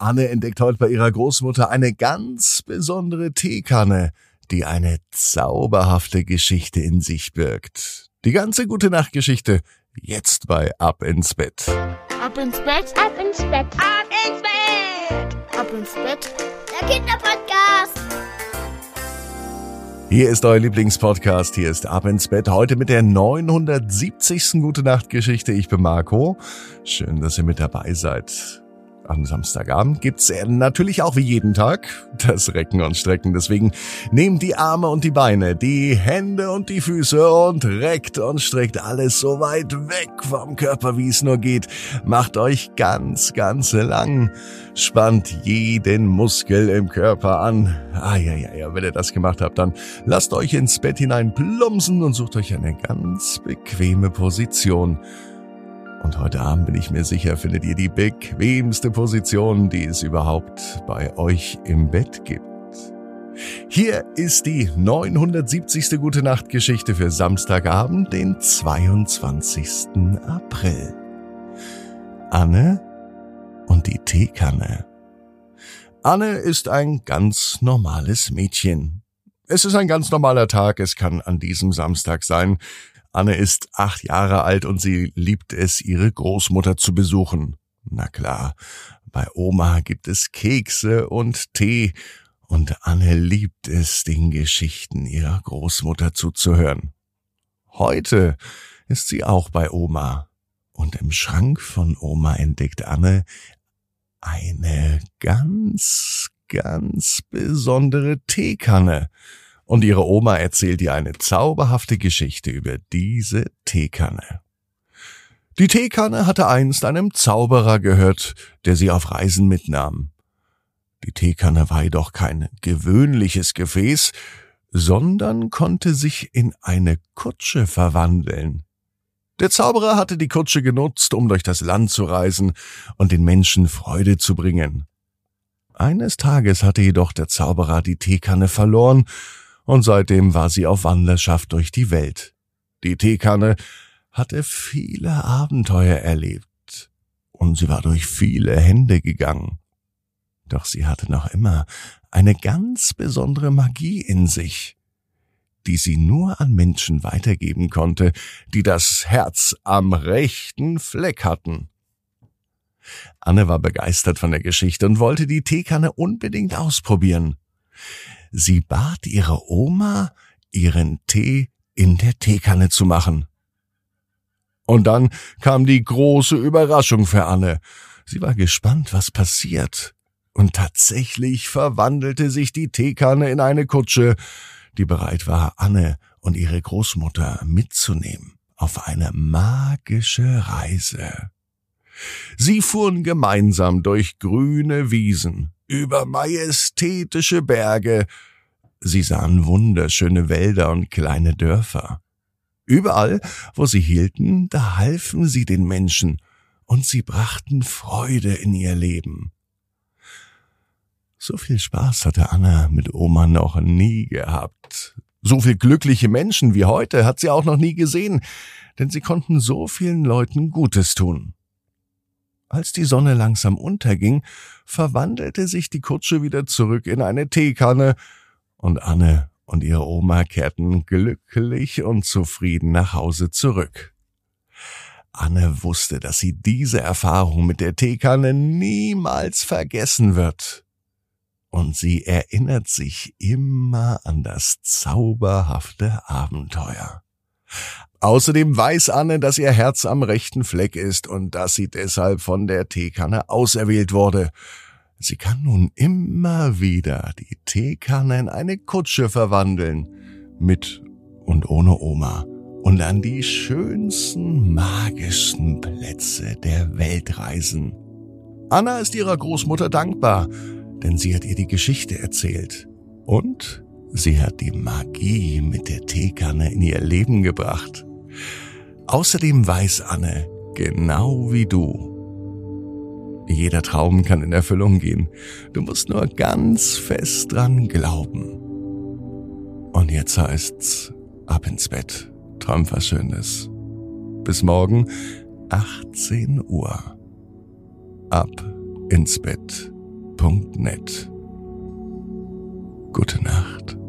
Anne entdeckt heute bei ihrer Großmutter eine ganz besondere Teekanne, die eine zauberhafte Geschichte in sich birgt. Die ganze gute Nachtgeschichte jetzt bei Ab ins Bett. Ab ins Bett, Ab ins Bett, ab ins Bett, ab ins Bett. der Kinderpodcast. Hier ist euer Lieblingspodcast. Hier ist Ab ins Bett. Heute mit der 970. Gute Nacht Geschichte. Ich bin Marco. Schön, dass ihr mit dabei seid. Am Samstagabend gibt's natürlich auch wie jeden Tag das Recken und Strecken. Deswegen nehmt die Arme und die Beine, die Hände und die Füße und reckt und streckt alles so weit weg vom Körper, wie es nur geht. Macht euch ganz, ganz lang. Spannt jeden Muskel im Körper an. Ah, ja, ja, ja. Wenn ihr das gemacht habt, dann lasst euch ins Bett hinein plumpsen und sucht euch eine ganz bequeme Position. Und heute Abend bin ich mir sicher, findet ihr die bequemste Position, die es überhaupt bei euch im Bett gibt. Hier ist die 970. Gute Nacht Geschichte für Samstagabend, den 22. April. Anne und die Teekanne. Anne ist ein ganz normales Mädchen. Es ist ein ganz normaler Tag, es kann an diesem Samstag sein. Anne ist acht Jahre alt und sie liebt es, ihre Großmutter zu besuchen. Na klar, bei Oma gibt es Kekse und Tee, und Anne liebt es, den Geschichten ihrer Großmutter zuzuhören. Heute ist sie auch bei Oma, und im Schrank von Oma entdeckt Anne eine ganz, ganz besondere Teekanne, und ihre Oma erzählt ihr eine zauberhafte Geschichte über diese Teekanne. Die Teekanne hatte einst einem Zauberer gehört, der sie auf Reisen mitnahm. Die Teekanne war jedoch kein gewöhnliches Gefäß, sondern konnte sich in eine Kutsche verwandeln. Der Zauberer hatte die Kutsche genutzt, um durch das Land zu reisen und den Menschen Freude zu bringen. Eines Tages hatte jedoch der Zauberer die Teekanne verloren und seitdem war sie auf Wanderschaft durch die Welt. Die Teekanne hatte viele Abenteuer erlebt und sie war durch viele Hände gegangen. Doch sie hatte noch immer eine ganz besondere Magie in sich, die sie nur an Menschen weitergeben konnte, die das Herz am rechten Fleck hatten. Anne war begeistert von der Geschichte und wollte die Teekanne unbedingt ausprobieren. Sie bat ihre Oma, ihren Tee in der Teekanne zu machen. Und dann kam die große Überraschung für Anne. Sie war gespannt, was passiert. Und tatsächlich verwandelte sich die Teekanne in eine Kutsche, die bereit war, Anne und ihre Großmutter mitzunehmen auf eine magische Reise. Sie fuhren gemeinsam durch grüne Wiesen, über majestätische Berge. Sie sahen wunderschöne Wälder und kleine Dörfer. Überall, wo sie hielten, da halfen sie den Menschen und sie brachten Freude in ihr Leben. So viel Spaß hatte Anna mit Oma noch nie gehabt. So viel glückliche Menschen wie heute hat sie auch noch nie gesehen, denn sie konnten so vielen Leuten Gutes tun. Als die Sonne langsam unterging, verwandelte sich die Kutsche wieder zurück in eine Teekanne, und Anne und ihre Oma kehrten glücklich und zufrieden nach Hause zurück. Anne wusste, dass sie diese Erfahrung mit der Teekanne niemals vergessen wird. Und sie erinnert sich immer an das zauberhafte Abenteuer. Außerdem weiß Anne, dass ihr Herz am rechten Fleck ist und dass sie deshalb von der Teekanne auserwählt wurde. Sie kann nun immer wieder die Teekanne in eine Kutsche verwandeln, mit und ohne Oma, und an die schönsten, magischsten Plätze der Welt reisen. Anna ist ihrer Großmutter dankbar, denn sie hat ihr die Geschichte erzählt. Und sie hat die Magie mit der Teekanne in ihr Leben gebracht. Außerdem weiß Anne, genau wie du, jeder Traum kann in Erfüllung gehen. Du musst nur ganz fest dran glauben. Und jetzt heißt's ab ins Bett. Träum was Schönes. Bis morgen, 18 Uhr. Ab ins Bett. Gute Nacht.